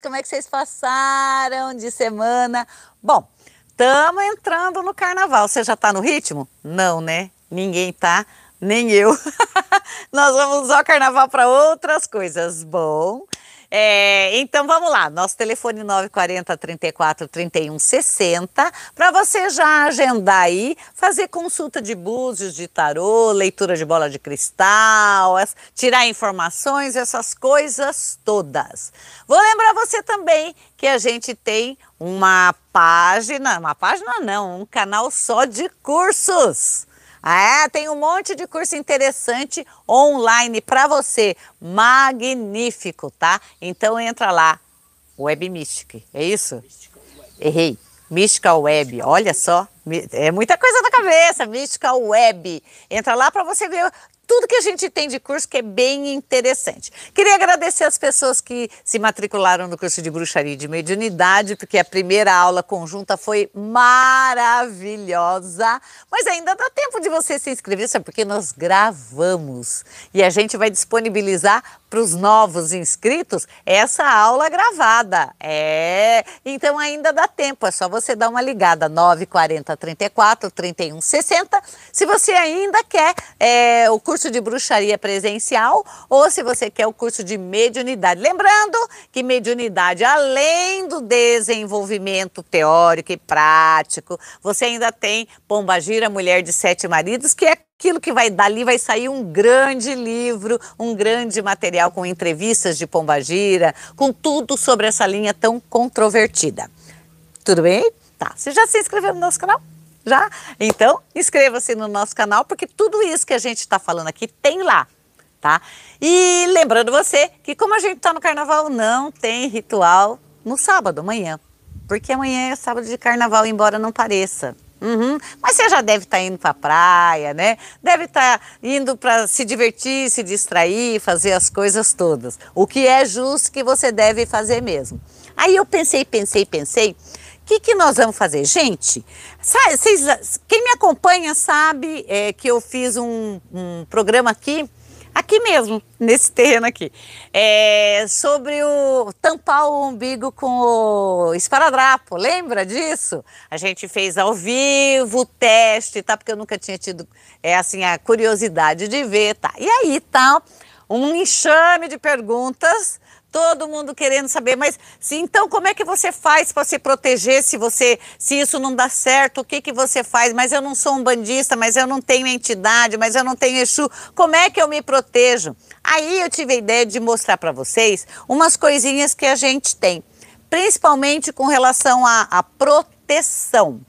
Como é que vocês passaram de semana? Bom, estamos entrando no carnaval. Você já está no ritmo? Não, né? Ninguém tá, nem eu. Nós vamos usar o carnaval para outras coisas. Bom, é, então vamos lá, nosso telefone 940 34 31 60, para você já agendar aí, fazer consulta de búzios, de tarô, leitura de bola de cristal, tirar informações, essas coisas todas. Vou lembrar você também que a gente tem uma página, uma página não, um canal só de cursos. É, tem um monte de curso interessante online para você. Magnífico, tá? Então entra lá, Web Mystic, é isso? Errei. Mystical Web, olha só, é muita coisa na cabeça, Mystical Web. Entra lá para você ver tudo que a gente tem de curso que é bem interessante. Queria agradecer as pessoas que se matricularam no curso de bruxaria e de mediunidade, porque a primeira aula conjunta foi maravilhosa. Mas ainda dá tempo de você se inscrever, sabe? Porque nós gravamos e a gente vai disponibilizar para os novos inscritos essa aula gravada. É, então ainda dá tempo, é só você dar uma ligada 940 34 31 60. Se você ainda quer é, o curso curso de bruxaria presencial ou se você quer o curso de mediunidade. Lembrando que mediunidade, além do desenvolvimento teórico e prático, você ainda tem Pombagira, Mulher de Sete Maridos, que é aquilo que vai dali vai sair um grande livro, um grande material com entrevistas de Pombagira, com tudo sobre essa linha tão controvertida. Tudo bem? Tá. Você já se inscreveu no nosso canal? Já? Então, inscreva-se no nosso canal, porque tudo isso que a gente está falando aqui tem lá, tá? E lembrando você que como a gente está no carnaval, não tem ritual no sábado, amanhã. Porque amanhã é sábado de carnaval, embora não pareça. Uhum. Mas você já deve estar tá indo para a praia, né? Deve estar tá indo para se divertir, se distrair, fazer as coisas todas. O que é justo que você deve fazer mesmo. Aí eu pensei, pensei, pensei que, que nós vamos fazer? Gente, sabe, vocês, quem me acompanha sabe é, que eu fiz um, um, programa aqui, aqui mesmo, nesse terreno aqui, é, sobre o tampar o umbigo com o esparadrapo, lembra disso? A gente fez ao vivo o teste, tá? Porque eu nunca tinha tido, é assim, a curiosidade de ver, tá? E aí tá um enxame de perguntas Todo mundo querendo saber, mas se, então como é que você faz para se proteger se você se isso não dá certo? O que que você faz? Mas eu não sou um bandista, mas eu não tenho entidade, mas eu não tenho Exu. Como é que eu me protejo? Aí eu tive a ideia de mostrar para vocês umas coisinhas que a gente tem, principalmente com relação à proteção.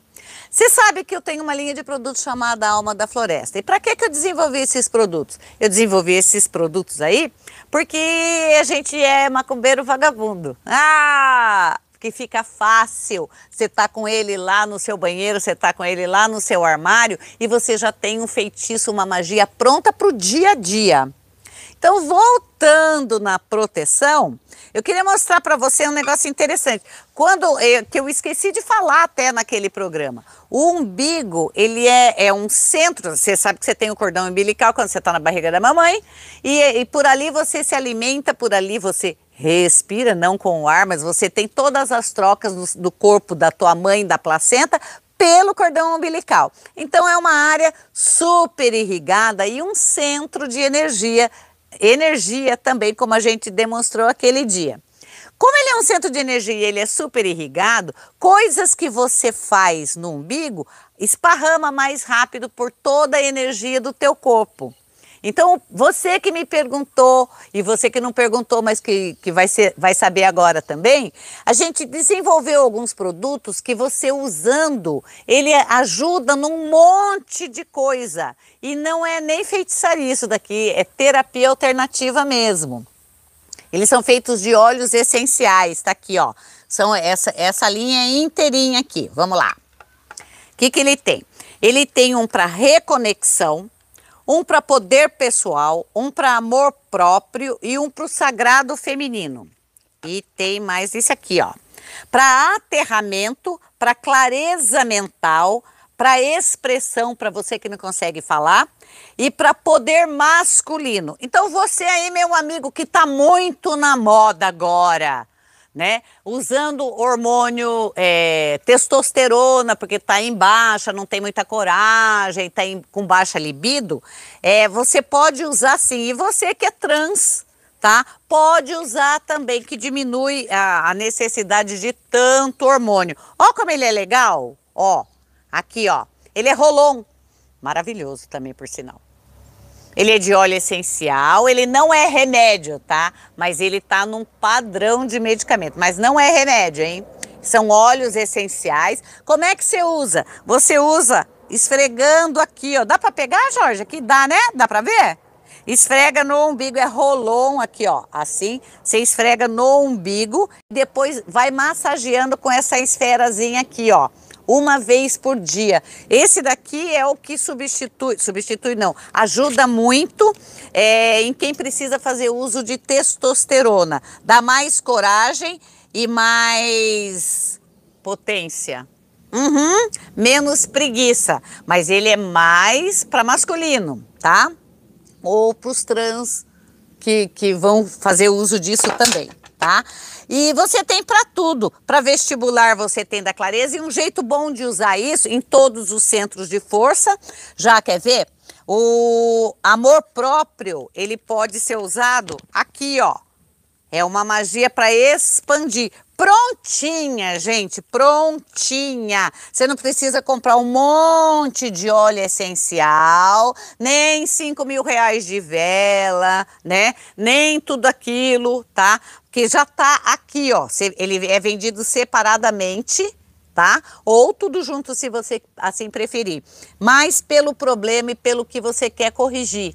Você sabe que eu tenho uma linha de produtos chamada Alma da Floresta. E para que, que eu desenvolvi esses produtos? Eu desenvolvi esses produtos aí porque a gente é macumbeiro vagabundo. Ah! que fica fácil. Você tá com ele lá no seu banheiro, você tá com ele lá no seu armário e você já tem um feitiço, uma magia pronta para o dia a dia. Então, voltando na proteção, eu queria mostrar para você um negócio interessante. Quando eu, que eu esqueci de falar até naquele programa. O umbigo, ele é, é um centro. Você sabe que você tem o cordão umbilical quando você está na barriga da mamãe. E, e por ali você se alimenta, por ali você respira, não com o ar, mas você tem todas as trocas do, do corpo da tua mãe, da placenta, pelo cordão umbilical. Então é uma área super irrigada e um centro de energia energia também, como a gente demonstrou aquele dia. Como ele é um centro de energia e ele é super irrigado, coisas que você faz no umbigo esparrama mais rápido por toda a energia do teu corpo. Então, você que me perguntou, e você que não perguntou, mas que, que vai, ser, vai saber agora também, a gente desenvolveu alguns produtos que você usando, ele ajuda num monte de coisa. E não é nem feitiçaria isso daqui, é terapia alternativa mesmo. Eles são feitos de óleos essenciais, tá aqui, ó. São essa, essa linha inteirinha aqui. Vamos lá. O que, que ele tem? Ele tem um para reconexão, um para poder pessoal, um para amor próprio e um para o sagrado feminino. E tem mais isso aqui, ó. Para aterramento, para clareza mental, para expressão, para você que não consegue falar, e para poder masculino. Então você aí, meu amigo, que está muito na moda agora, né? Usando hormônio é, testosterona, porque está em baixa, não tem muita coragem, está com baixa libido, é, você pode usar sim. E você que é trans, tá? Pode usar também, que diminui a, a necessidade de tanto hormônio. Ó como ele é legal, ó, aqui ó, ele é rolon, maravilhoso também por sinal. Ele é de óleo essencial, ele não é remédio, tá? Mas ele tá num padrão de medicamento, mas não é remédio, hein? São óleos essenciais. Como é que você usa? Você usa esfregando aqui, ó. Dá para pegar, Jorge? Aqui dá, né? Dá para ver? Esfrega no umbigo, é rolon aqui, ó, assim. Você esfrega no umbigo, depois vai massageando com essa esferazinha aqui, ó uma vez por dia. Esse daqui é o que substitui, substitui não, ajuda muito é, em quem precisa fazer uso de testosterona. Dá mais coragem e mais potência. Uhum, menos preguiça, mas ele é mais para masculino, tá? Ou para os trans que, que vão fazer uso disso também, tá? E você tem para tudo. Para vestibular você tem da clareza e um jeito bom de usar isso em todos os centros de força. Já quer ver? O amor próprio, ele pode ser usado aqui, ó. É uma magia para expandir. Prontinha, gente, prontinha. Você não precisa comprar um monte de óleo essencial, nem 5 mil reais de vela, né? Nem tudo aquilo, tá? Que já tá aqui, ó. Ele é vendido separadamente, tá? Ou tudo junto, se você assim preferir. Mas pelo problema e pelo que você quer corrigir,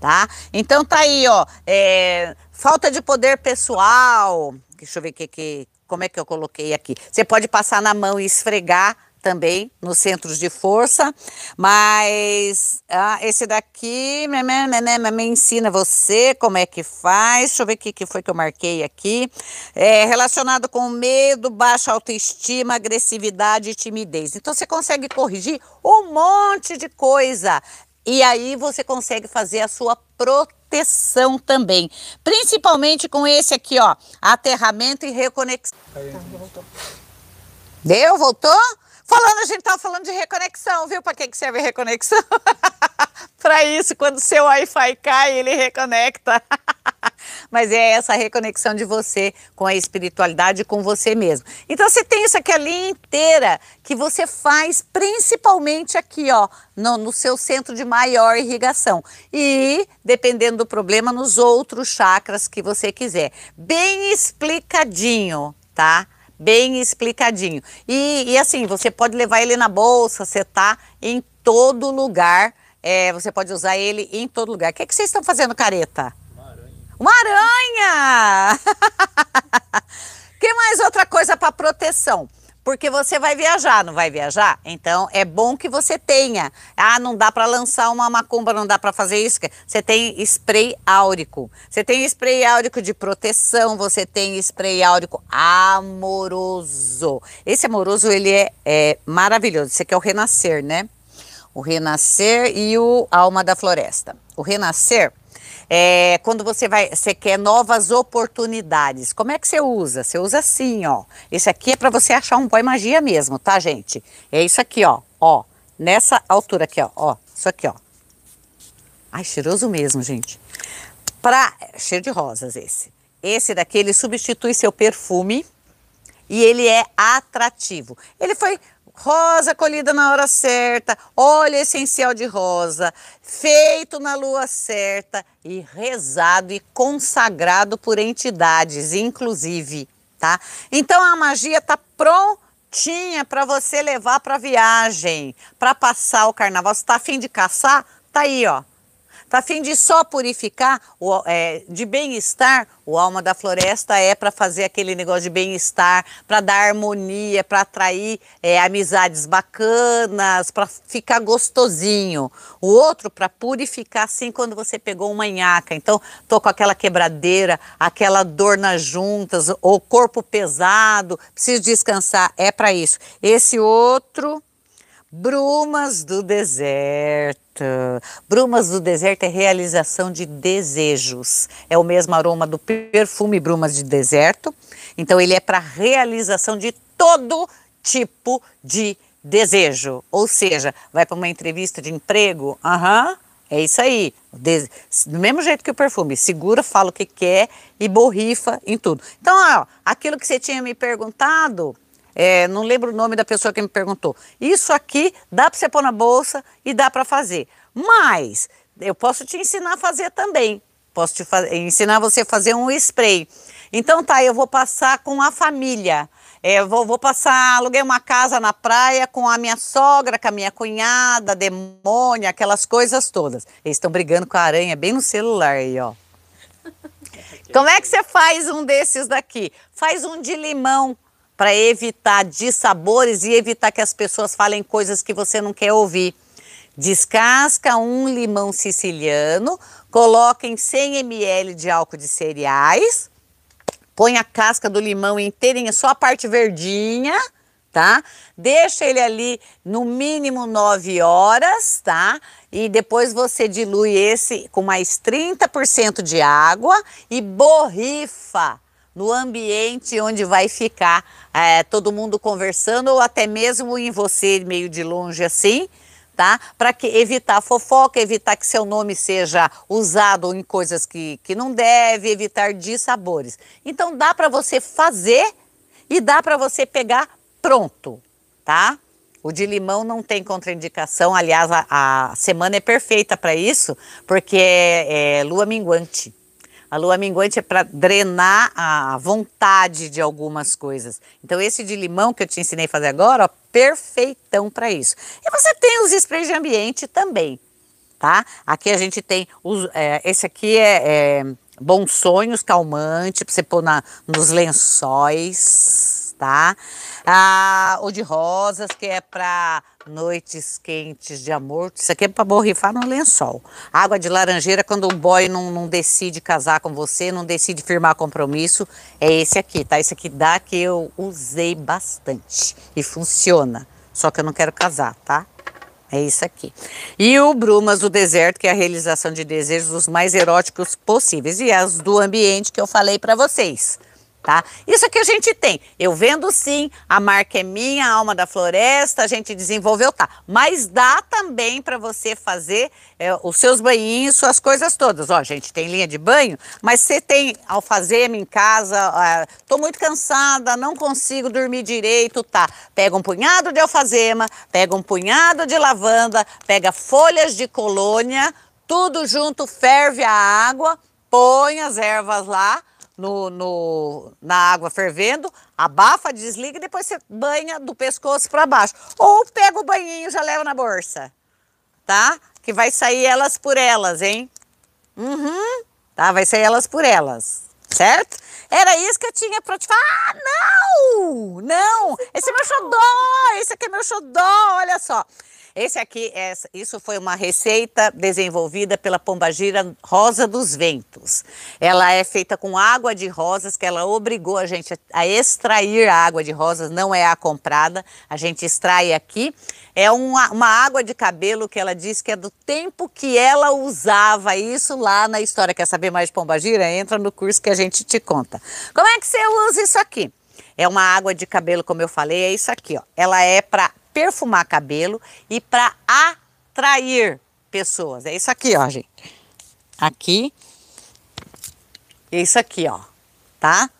tá? Então tá aí, ó. É, falta de poder pessoal. Deixa eu ver o que, que como é que eu coloquei aqui? Você pode passar na mão e esfregar também nos centros de força, mas ah, esse daqui me, me, me, me, ensina você como é que faz. Deixa eu ver o que, que foi que eu marquei aqui. É relacionado com medo, baixa autoestima, agressividade e timidez. Então você consegue corrigir um monte de coisa. E aí você consegue fazer a sua proteção também. Principalmente com esse aqui, ó, aterramento e reconexão. Voltou. Deu? Voltou? Falando, a gente tava falando de reconexão, viu? Para que, que serve reconexão? Para isso, quando seu Wi-Fi cai, ele reconecta. Mas é essa reconexão de você com a espiritualidade, com você mesmo. Então você tem isso aqui a linha inteira que você faz principalmente aqui, ó, no, no seu centro de maior irrigação. E, dependendo do problema, nos outros chakras que você quiser. Bem explicadinho, tá? Bem explicadinho. E, e, assim, você pode levar ele na bolsa, você tá em todo lugar, é, você pode usar ele em todo lugar. O que, é que vocês estão fazendo, careta? Uma aranha! que mais outra coisa para proteção? Porque você vai viajar, não vai viajar? Então é bom que você tenha. Ah, não dá para lançar uma macumba, não dá para fazer isso. Você tem spray áurico. Você tem spray áurico de proteção, você tem spray áurico amoroso. Esse amoroso ele é, é maravilhoso. Esse aqui é o renascer, né? O renascer e o alma da floresta. O renascer é, quando você vai, você quer novas oportunidades, como é que você usa? Você usa assim, ó. Esse aqui é para você achar um boy magia mesmo, tá, gente? É isso aqui, ó, ó. Nessa altura aqui, ó, ó. Isso aqui, ó. Ai, cheiroso mesmo, gente. Pra, cheiro de rosas esse. Esse daqui, ele substitui seu perfume e ele é atrativo. Ele foi rosa colhida na hora certa, óleo essencial de rosa, feito na lua certa e rezado e consagrado por entidades, inclusive, tá? Então a magia tá prontinha para você levar para viagem, para passar o carnaval. Você tá afim de caçar? Tá aí, ó. Para fim de só purificar, o, é, de bem-estar, o alma da floresta é para fazer aquele negócio de bem-estar, para dar harmonia, para atrair é, amizades bacanas, para ficar gostosinho. O outro para purificar, assim, quando você pegou uma nhaca. Então, tô com aquela quebradeira, aquela dor nas juntas, ou corpo pesado, preciso descansar. É para isso. Esse outro Brumas do deserto. Brumas do deserto é realização de desejos. É o mesmo aroma do perfume Brumas de deserto. Então ele é para realização de todo tipo de desejo. Ou seja, vai para uma entrevista de emprego, aham, é isso aí. Do mesmo jeito que o perfume, segura, fala o que quer e borrifa em tudo. Então, ó, aquilo que você tinha me perguntado, é, não lembro o nome da pessoa que me perguntou. Isso aqui dá para você pôr na bolsa e dá para fazer. Mas eu posso te ensinar a fazer também. Posso te ensinar você a fazer um spray. Então tá, eu vou passar com a família. É, vou, vou passar, aluguei uma casa na praia com a minha sogra, com a minha cunhada, demônia, aquelas coisas todas. Eles estão brigando com a aranha bem no celular aí, ó. Como é que você faz um desses daqui? Faz um de limão para evitar dissabores e evitar que as pessoas falem coisas que você não quer ouvir. Descasca um limão siciliano, coloca em 100 ml de álcool de cereais, põe a casca do limão inteirinha, só a parte verdinha, tá? Deixa ele ali no mínimo 9 horas, tá? E depois você dilui esse com mais 30% de água e borrifa no ambiente onde vai ficar é, todo mundo conversando ou até mesmo em você meio de longe assim, tá? Para evitar fofoca, evitar que seu nome seja usado em coisas que, que não deve, evitar dissabores. Então dá para você fazer e dá para você pegar pronto, tá? O de limão não tem contraindicação, aliás, a, a semana é perfeita para isso, porque é, é lua minguante. A lua minguante é para drenar a vontade de algumas coisas. Então, esse de limão que eu te ensinei a fazer agora, ó, perfeitão para isso. E você tem os sprays de ambiente também, tá? Aqui a gente tem, os, é, esse aqui é, é Bons Sonhos, calmante, para você pôr na, nos lençóis, tá? Ah, o de rosas, que é para noites quentes de amor. Isso aqui é para borrifar no lençol. Água de laranjeira, quando o boy não, não, decide casar com você, não decide firmar compromisso, é esse aqui, tá? Esse aqui dá que eu usei bastante e funciona. Só que eu não quero casar, tá? É isso aqui. E o Brumas do Deserto, que é a realização de desejos os mais eróticos possíveis. E as do ambiente que eu falei para vocês tá? Isso aqui a gente tem. Eu vendo sim, a marca é minha, a alma da floresta, a gente desenvolveu, tá. Mas dá também para você fazer é, os seus banhinhos, suas coisas todas. Ó, a gente tem linha de banho, mas você tem alfazema em casa, é, tô muito cansada, não consigo dormir direito, tá. Pega um punhado de alfazema, pega um punhado de lavanda, pega folhas de colônia, tudo junto, ferve a água, põe as ervas lá, no, no, na água fervendo, abafa, desliga e depois você banha do pescoço para baixo. Ou pega o banhinho e já leva na bolsa, tá? Que vai sair elas por elas, hein? Uhum, tá? Vai sair elas por elas, certo? Era isso que eu tinha para te falar. Ah, não! Não! Esse é meu xodó! Esse aqui é meu xodó, olha só. Esse aqui, é, isso foi uma receita desenvolvida pela pombagira Rosa dos Ventos. Ela é feita com água de rosas, que ela obrigou a gente a extrair a água de rosas, não é a comprada, a gente extrai aqui. É uma, uma água de cabelo que ela diz que é do tempo que ela usava isso lá na história. Quer saber mais de pombagira? Entra no curso que a gente te conta. Como é que você usa isso aqui? É uma água de cabelo, como eu falei, é isso aqui, ó. Ela é para perfumar cabelo e para atrair pessoas. É isso aqui, ó, gente. Aqui. Isso aqui, ó, tá?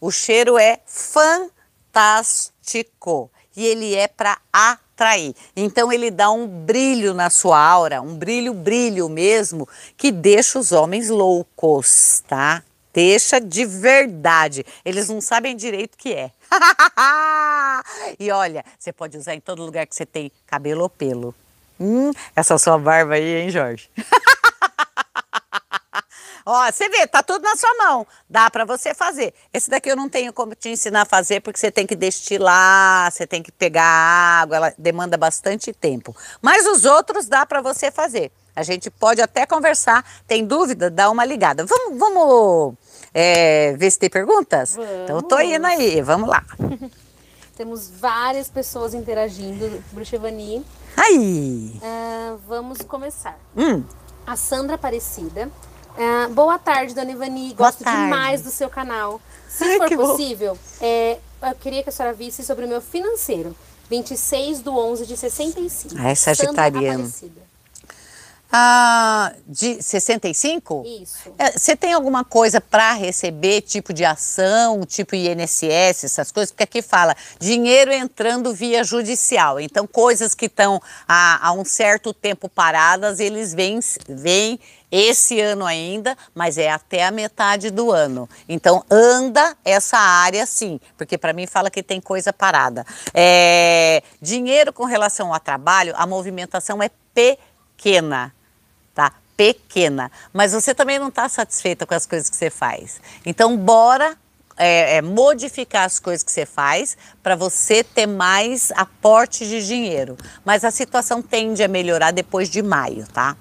O cheiro é fantástico e ele é para atrair. Então ele dá um brilho na sua aura, um brilho, brilho mesmo, que deixa os homens loucos, tá? Deixa de verdade. Eles não sabem direito o que é. e olha, você pode usar em todo lugar que você tem cabelo ou pelo. Hum, essa sua barba aí, hein, Jorge? Ó, você vê, tá tudo na sua mão. Dá para você fazer. Esse daqui eu não tenho como te ensinar a fazer porque você tem que destilar, você tem que pegar água, ela demanda bastante tempo. Mas os outros dá para você fazer. A gente pode até conversar. Tem dúvida? Dá uma ligada. Vamos, vamos é, ver se tem perguntas? Vamos. Então eu tô indo aí, vamos lá. Temos várias pessoas interagindo. Bruxevani. Ai! Uh, vamos começar. Hum. A Sandra Aparecida. Uh, boa tarde, dona Ivani. Gosto demais do seu canal. Se Ai, for possível, é, eu queria que a senhora visse sobre o meu financeiro. 26 de 11 de 65. Ah, é sagitariano. Ah, de 65? Isso. É, você tem alguma coisa para receber, tipo de ação, tipo INSS, essas coisas? Porque aqui fala dinheiro entrando via judicial. Então, coisas que estão há, há um certo tempo paradas, eles vêm, vêm esse ano ainda, mas é até a metade do ano. Então, anda essa área sim, porque para mim fala que tem coisa parada. É, dinheiro com relação ao trabalho, a movimentação é pequena pequena, mas você também não está satisfeita com as coisas que você faz. Então, bora é, é, modificar as coisas que você faz para você ter mais aporte de dinheiro. Mas a situação tende a melhorar depois de maio, tá?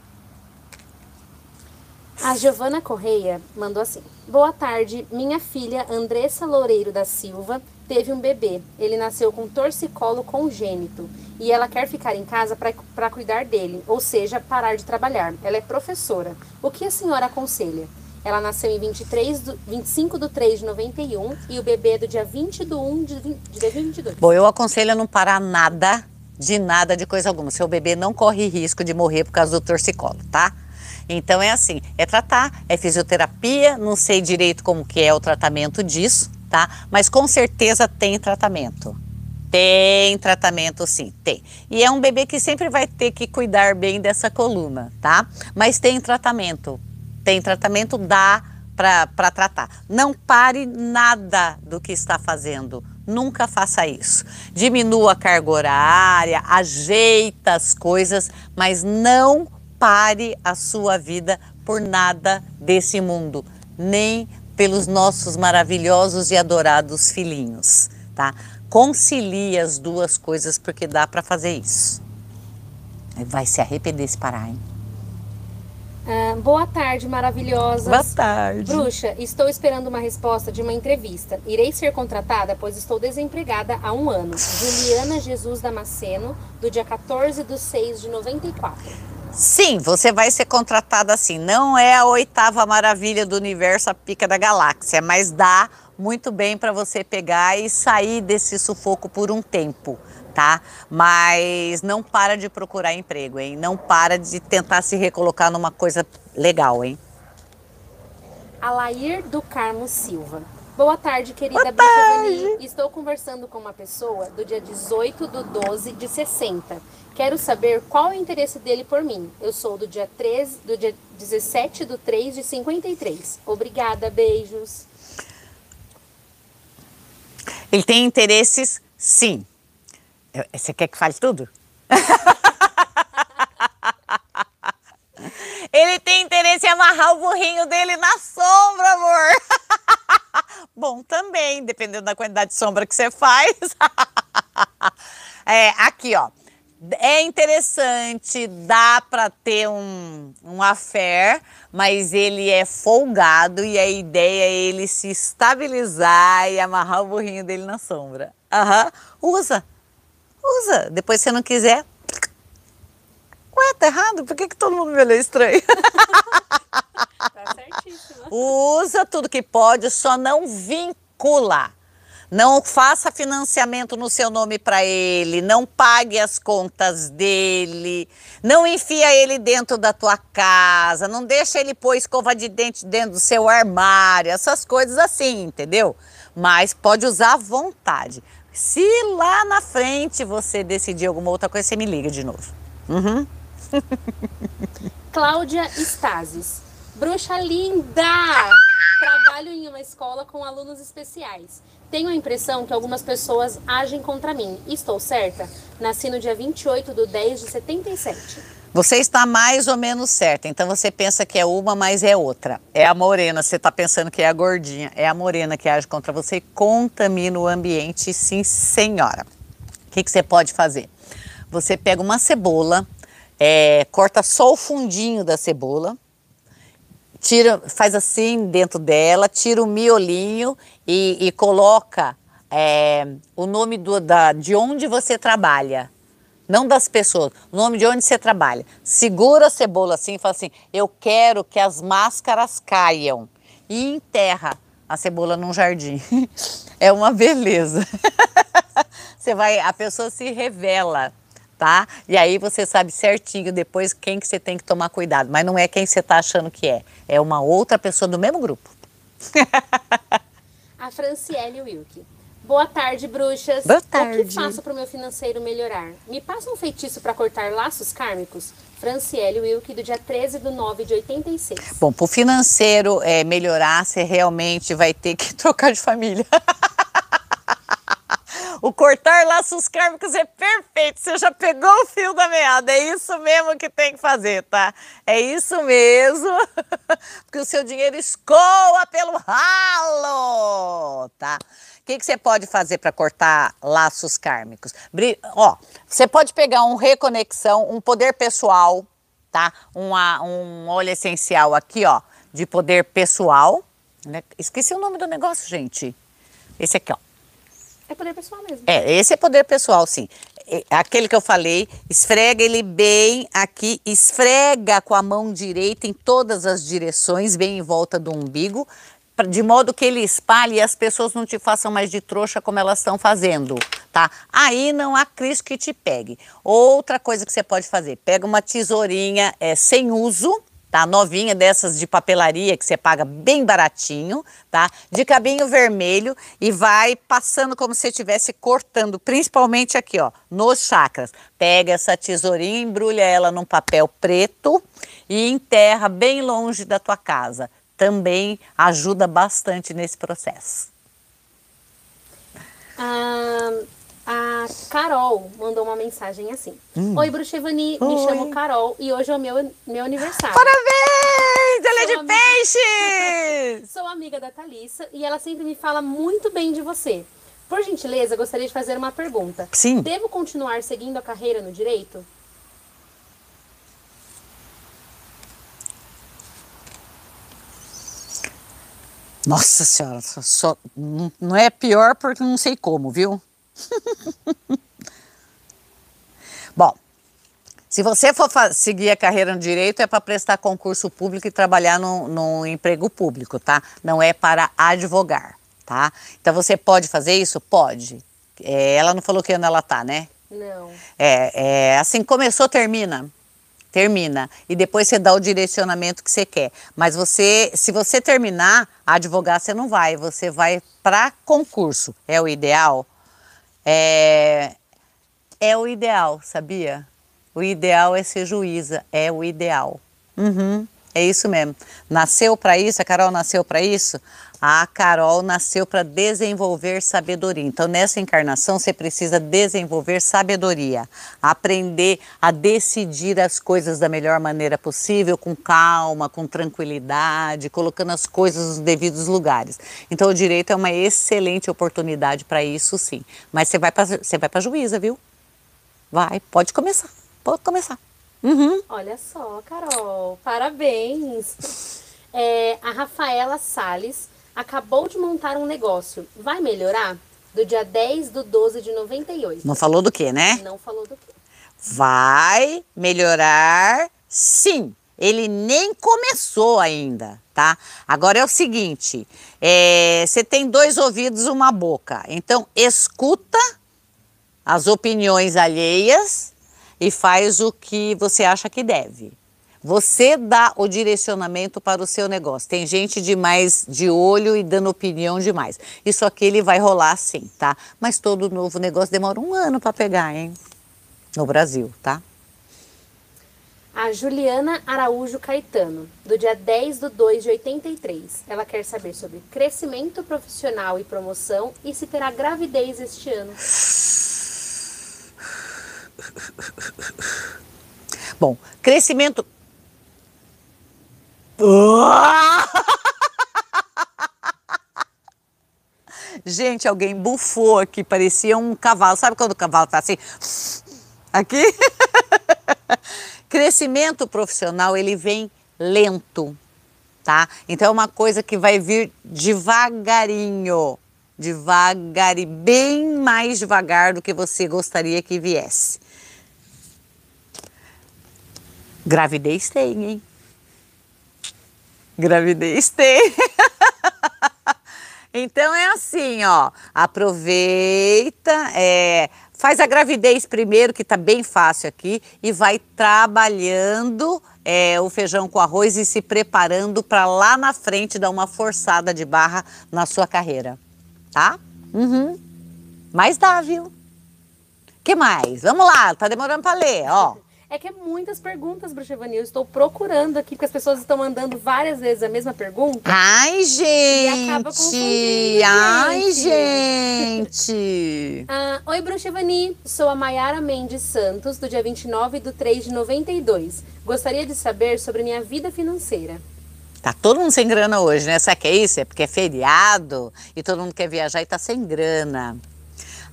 A Giovana Correia mandou assim: Boa tarde, minha filha Andressa Loureiro da Silva teve um bebê. Ele nasceu com torcicolo congênito e ela quer ficar em casa para cuidar dele, ou seja, parar de trabalhar. Ela é professora. O que a senhora aconselha? Ela nasceu em 23 do, 25 de 3 de 91 e o bebê é do dia 20 de 1 de, de 2022. Bom, eu aconselho a não parar nada, de nada, de coisa alguma. Seu bebê não corre risco de morrer por causa do torcicolo, tá? Então é assim, é tratar, é fisioterapia, não sei direito como que é o tratamento disso, tá? Mas com certeza tem tratamento. Tem tratamento sim, tem. E é um bebê que sempre vai ter que cuidar bem dessa coluna, tá? Mas tem tratamento. Tem tratamento, dá para tratar. Não pare nada do que está fazendo. Nunca faça isso. Diminua a carga horária, ajeita as coisas, mas não pare a sua vida por nada desse mundo, nem pelos nossos maravilhosos e adorados filhinhos, tá? Concilie as duas coisas porque dá para fazer isso. Vai se arrepender se parar, hein? Ah, boa tarde, maravilhosas. Boa tarde. Bruxa, estou esperando uma resposta de uma entrevista. Irei ser contratada, pois estou desempregada há um ano. Juliana Jesus Damasceno, do dia 14 de 6 de 94. Sim, você vai ser contratada assim. Não é a oitava maravilha do universo, a pica da galáxia, mas dá muito bem para você pegar e sair desse sufoco por um tempo, tá? Mas não para de procurar emprego, hein? Não para de tentar se recolocar numa coisa legal, hein? Alair do Carmo Silva. Boa tarde, querida Boa Estou conversando com uma pessoa do dia 18 do 12 de 60. Quero saber qual é o interesse dele por mim. Eu sou do dia 13, do dia 17 do 3 de 53. Obrigada, beijos. Ele tem interesses, sim. Você quer que fale tudo? Ele tem interesse em amarrar o burrinho dele na sombra, amor. Bom, também, dependendo da quantidade de sombra que você faz. é, aqui, ó. É interessante, dá para ter um, um affair, mas ele é folgado e a ideia é ele se estabilizar e amarrar o burrinho dele na sombra. Aham, usa, usa. Depois, se não quiser, ué, tá errado? Por que, que todo mundo me olhou estranho? tá certíssimo. Usa tudo que pode, só não vincula. Não faça financiamento no seu nome para ele, não pague as contas dele, não enfia ele dentro da tua casa, não deixa ele pôr escova de dente dentro do seu armário, essas coisas assim, entendeu? Mas pode usar à vontade. Se lá na frente você decidir alguma outra coisa, você me liga de novo. Uhum. Cláudia Stasis. Bruxa linda! Trabalho em uma escola com alunos especiais. Tenho a impressão que algumas pessoas agem contra mim. Estou certa? Nasci no dia 28 de 10 de 77. Você está mais ou menos certa. Então você pensa que é uma, mas é outra. É a morena. Você está pensando que é a gordinha. É a morena que age contra você contamina o ambiente, sim, senhora. O que, que você pode fazer? Você pega uma cebola, é, corta só o fundinho da cebola, tira, faz assim dentro dela, tira o miolinho e, e coloca é, o nome do, da, de onde você trabalha. Não das pessoas, o nome de onde você trabalha. Segura a cebola assim e fala assim: Eu quero que as máscaras caiam. E enterra a cebola num jardim. É uma beleza. Você vai, a pessoa se revela, tá? E aí você sabe certinho depois quem que você tem que tomar cuidado. Mas não é quem você está achando que é. É uma outra pessoa do mesmo grupo. a Franciele Wilke. Boa tarde, bruxas. Boa tarde. O que faço para o meu financeiro melhorar? Me passa um feitiço para cortar laços kármicos? Franciele Wilke, do dia 13 de 9 de 86. Bom, para o financeiro é, melhorar, você realmente vai ter que trocar de família. O cortar laços kármicos é perfeito. Você já pegou o fio da meada. É isso mesmo que tem que fazer, tá? É isso mesmo. Porque o seu dinheiro escoa pelo ralo, tá? O que, que você pode fazer para cortar laços kármicos? Ó, você pode pegar um reconexão, um poder pessoal, tá? Um óleo essencial aqui, ó, de poder pessoal. Né? Esqueci o nome do negócio, gente. Esse aqui, ó. É poder pessoal mesmo. É, esse é poder pessoal, sim. Aquele que eu falei, esfrega ele bem aqui, esfrega com a mão direita em todas as direções, bem em volta do umbigo, de modo que ele espalhe e as pessoas não te façam mais de trouxa como elas estão fazendo, tá? Aí não há Cristo que te pegue. Outra coisa que você pode fazer, pega uma tesourinha é, sem uso, tá? Novinha dessas de papelaria que você paga bem baratinho, tá? De cabinho vermelho e vai passando como se estivesse cortando, principalmente aqui, ó, nos chakras. Pega essa tesourinha, embrulha ela num papel preto e enterra bem longe da tua casa. Também ajuda bastante nesse processo. Ah, a Carol mandou uma mensagem assim. Hum. Oi, Bruxevani, me chamo Carol e hoje é o meu, meu aniversário. Parabéns! Ela é de amiga... peixe! Sou amiga da Thalissa e ela sempre me fala muito bem de você. Por gentileza, gostaria de fazer uma pergunta. Sim. Devo continuar seguindo a carreira no direito? Nossa senhora, só, não é pior porque não sei como, viu? Bom, se você for seguir a carreira no direito, é para prestar concurso público e trabalhar no, emprego público, tá? Não é para advogar, tá? Então você pode fazer isso? Pode. É, ela não falou que ano ela tá, né? Não. É, é assim, começou, termina. Termina. E depois você dá o direcionamento que você quer. Mas você, se você terminar, advogar você não vai. Você vai para concurso. É o ideal? É, é o ideal, sabia? O ideal é ser juíza, é o ideal. Uhum, é isso mesmo. Nasceu para isso, a Carol nasceu para isso? A Carol nasceu para desenvolver sabedoria. Então, nessa encarnação, você precisa desenvolver sabedoria, aprender a decidir as coisas da melhor maneira possível, com calma, com tranquilidade, colocando as coisas nos devidos lugares. Então, o direito é uma excelente oportunidade para isso, sim. Mas você vai para para juíza, viu? Vai, pode começar, pode começar. Uhum. Olha só, Carol, parabéns. É, a Rafaela Sales acabou de montar um negócio. Vai melhorar? Do dia 10 do 12 de 98. Não falou do que, né? Não falou do que. Vai melhorar, sim. Ele nem começou ainda, tá? Agora é o seguinte: é, você tem dois ouvidos, uma boca. Então, escuta as opiniões alheias e faz o que você acha que deve. Você dá o direcionamento para o seu negócio. Tem gente demais de olho e dando opinião demais. Isso aqui ele vai rolar sim, tá? Mas todo novo negócio demora um ano para pegar, hein? No Brasil, tá? A Juliana Araújo Caetano, do dia 10 do 2 de 83. Ela quer saber sobre crescimento profissional e promoção e se terá gravidez este ano. Bom, crescimento Gente, alguém bufou aqui, parecia um cavalo. Sabe quando o cavalo tá assim? Aqui? Crescimento profissional, ele vem lento, tá? Então é uma coisa que vai vir devagarinho, devagar e bem mais devagar do que você gostaria que viesse. Gravidez tem, hein? Gravidez tem. então é assim, ó. Aproveita, é, faz a gravidez primeiro, que tá bem fácil aqui, e vai trabalhando é, o feijão com arroz e se preparando para lá na frente dar uma forçada de barra na sua carreira, tá? Uhum. Mas dá, viu? que mais? Vamos lá, tá demorando para ler, ó. É que é muitas perguntas, Bruxa Evani. Eu estou procurando aqui, porque as pessoas estão mandando várias vezes a mesma pergunta. Ai, gente! Ai, gente! ah, Oi, Bruxa Evani. Sou a Maiara Mendes Santos, do dia 29 de 3 de 92. Gostaria de saber sobre minha vida financeira. Tá todo mundo sem grana hoje, né? Sabe que é isso? É porque é feriado e todo mundo quer viajar e tá sem grana.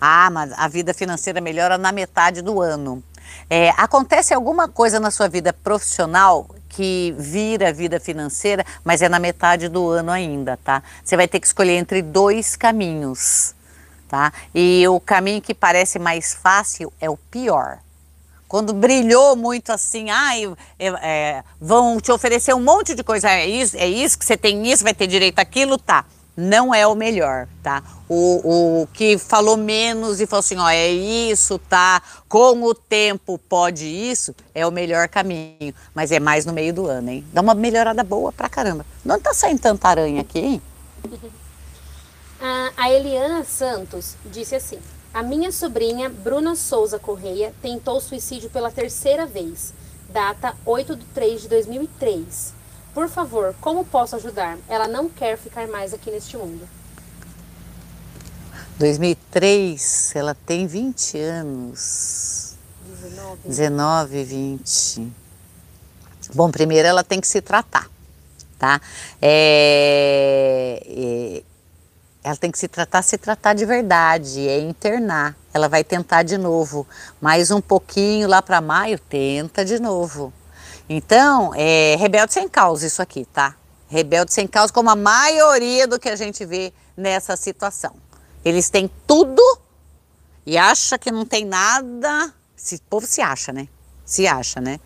Ah, mas a vida financeira melhora na metade do ano. É, acontece alguma coisa na sua vida profissional que vira vida financeira, mas é na metade do ano ainda, tá? Você vai ter que escolher entre dois caminhos, tá? E o caminho que parece mais fácil é o pior. Quando brilhou muito assim, ai, é, é, vão te oferecer um monte de coisa, é isso, é isso que você tem isso, vai ter direito àquilo, tá? Não é o melhor, tá? O, o que falou menos e falou assim, ó, é isso, tá? Com o tempo pode isso, é o melhor caminho. Mas é mais no meio do ano, hein? Dá uma melhorada boa pra caramba. Não tá saindo tanta aranha aqui, hein? A Eliana Santos disse assim: A minha sobrinha, Bruna Souza Correia, tentou suicídio pela terceira vez. Data 8 de 3 de 2003. Por favor, como posso ajudar? Ela não quer ficar mais aqui neste mundo. 2003, ela tem 20 anos. 19. 19, 20. Bom, primeiro ela tem que se tratar, tá? É, é, ela tem que se tratar, se tratar de verdade, é internar. Ela vai tentar de novo, mais um pouquinho lá para maio, tenta de novo. Então, é rebelde sem causa isso aqui, tá? Rebelde sem causa, como a maioria do que a gente vê nessa situação. Eles têm tudo e acha que não tem nada. Esse povo se acha, né? Se acha, né?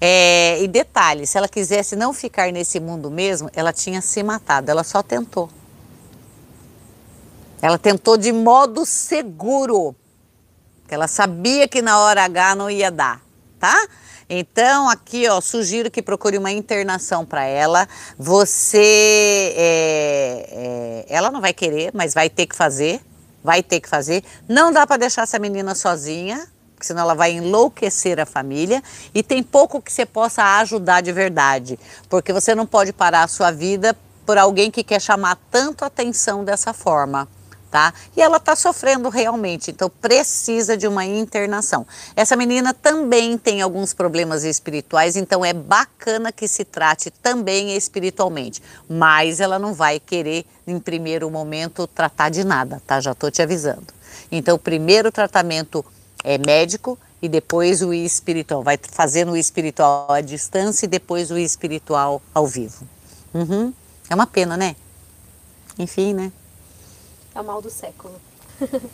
É, e detalhe, se ela quisesse não ficar nesse mundo mesmo, ela tinha se matado, ela só tentou. Ela tentou de modo seguro. Ela sabia que na hora H não ia dar, tá? Então, aqui, ó, sugiro que procure uma internação para ela. Você, é, é, ela não vai querer, mas vai ter que fazer, vai ter que fazer. Não dá para deixar essa menina sozinha, porque senão ela vai enlouquecer a família. E tem pouco que você possa ajudar de verdade, porque você não pode parar a sua vida por alguém que quer chamar tanto atenção dessa forma tá? E ela está sofrendo realmente, então precisa de uma internação. Essa menina também tem alguns problemas espirituais, então é bacana que se trate também espiritualmente, mas ela não vai querer, em primeiro momento, tratar de nada, tá? Já estou te avisando. Então, o primeiro tratamento é médico e depois o espiritual. Vai fazendo o espiritual à distância e depois o espiritual ao vivo. Uhum. É uma pena, né? Enfim, né? É o mal do século.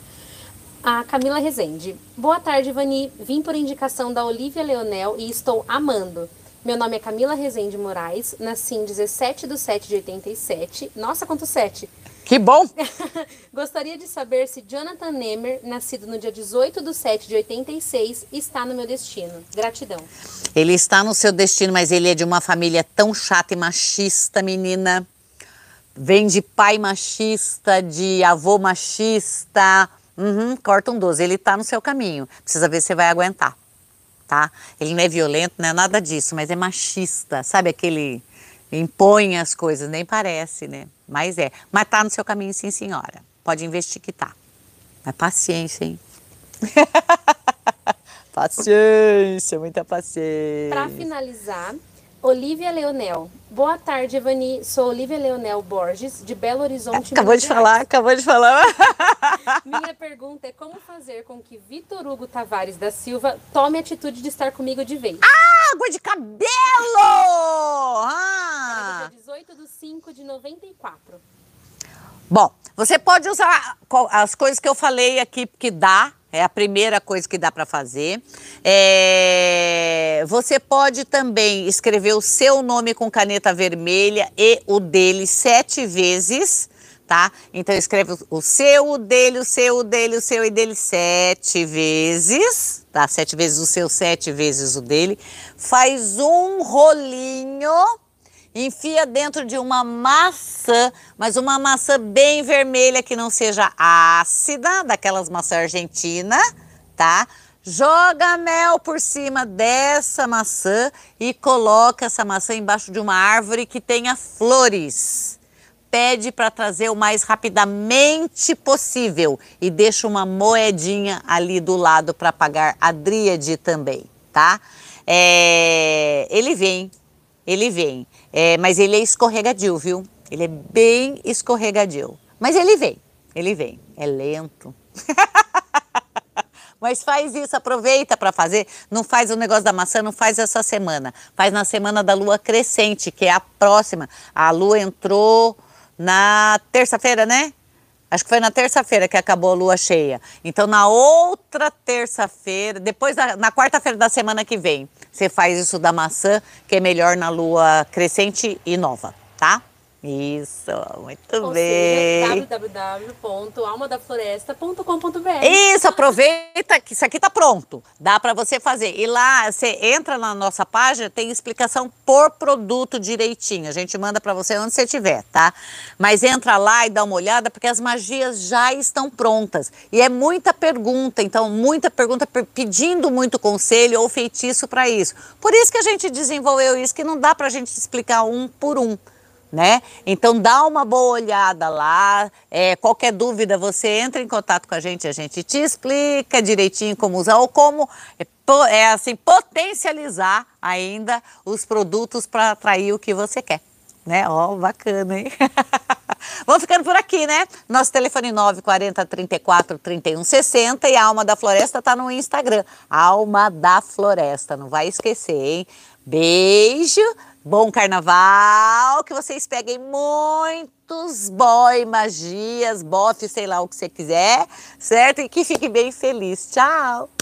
A Camila Rezende. Boa tarde, Vani. Vim por indicação da Olivia Leonel e estou amando. Meu nome é Camila Rezende Moraes, nasci em 17 de 7 de 87. Nossa, quanto 7! Que bom! Gostaria de saber se Jonathan Nemer, nascido no dia 18 de 7 de 86, está no meu destino. Gratidão. Ele está no seu destino, mas ele é de uma família tão chata e machista, menina vem de pai machista, de avô machista. Uhum, corta um 12. Ele está no seu caminho. Precisa ver se você vai aguentar, tá? Ele não é violento, não é nada disso, mas é machista. Sabe aquele impõe as coisas, nem parece, né? Mas é. Mas tá no seu caminho, sim, senhora. Pode investigar. Mas paciência, hein? paciência, muita paciência. Para finalizar, Olivia Leonel. Boa tarde, Evani. Sou Olivia Leonel Borges, de Belo Horizonte. Acabou de falar, acabou de falar. Minha pergunta é como fazer com que Vitor Hugo Tavares da Silva tome a atitude de estar comigo de vez. Água de cabelo! Ah. dia 18 de 5 de 94. Bom, você pode usar as coisas que eu falei aqui que dá, é a primeira coisa que dá para fazer. É... Você pode também escrever o seu nome com caneta vermelha e o dele sete vezes, tá? Então escreve o seu, o dele, o seu, o dele, o seu e dele sete vezes, tá? Sete vezes o seu, sete vezes o dele. Faz um rolinho enfia dentro de uma maçã, mas uma maçã bem vermelha que não seja ácida, daquelas maçã argentina, tá? Joga mel por cima dessa maçã e coloca essa maçã embaixo de uma árvore que tenha flores. Pede para trazer o mais rapidamente possível e deixa uma moedinha ali do lado para pagar a dríade também, tá? É, ele vem, ele vem. É, mas ele é escorregadio, viu? Ele é bem escorregadio. Mas ele vem, ele vem. É lento. Mas faz isso, aproveita para fazer. Não faz o negócio da maçã, não faz essa semana. Faz na semana da lua crescente, que é a próxima. A lua entrou na terça-feira, né? Acho que foi na terça-feira que acabou a lua cheia. Então, na outra terça-feira, depois da, na quarta-feira da semana que vem, você faz isso da maçã, que é melhor na lua crescente e nova, tá? Isso, muito Ou bem. www.almadafloresta.com.br. Isso, aproveita que isso aqui tá pronto. Dá para você fazer. E lá você entra na nossa página, tem explicação por produto direitinho. A gente manda para você onde você estiver, tá? Mas entra lá e dá uma olhada porque as magias já estão prontas. E é muita pergunta, então muita pergunta pedindo muito conselho ou feitiço para isso. Por isso que a gente desenvolveu isso que não dá para a gente explicar um por um né? Então dá uma boa olhada lá. É, qualquer dúvida, você entra em contato com a gente, a gente te explica direitinho como usar ou como é, é assim potencializar ainda os produtos para atrair o que você quer. Né? Ó, oh, bacana, hein? Vamos ficando por aqui, né? Nosso telefone 940 34 31 60 e a Alma da Floresta tá no Instagram. Alma da Floresta, não vai esquecer, hein? Beijo! Bom carnaval, que vocês peguem muitos boy, magias, bofe, sei lá o que você quiser, certo? E que fique bem feliz. Tchau!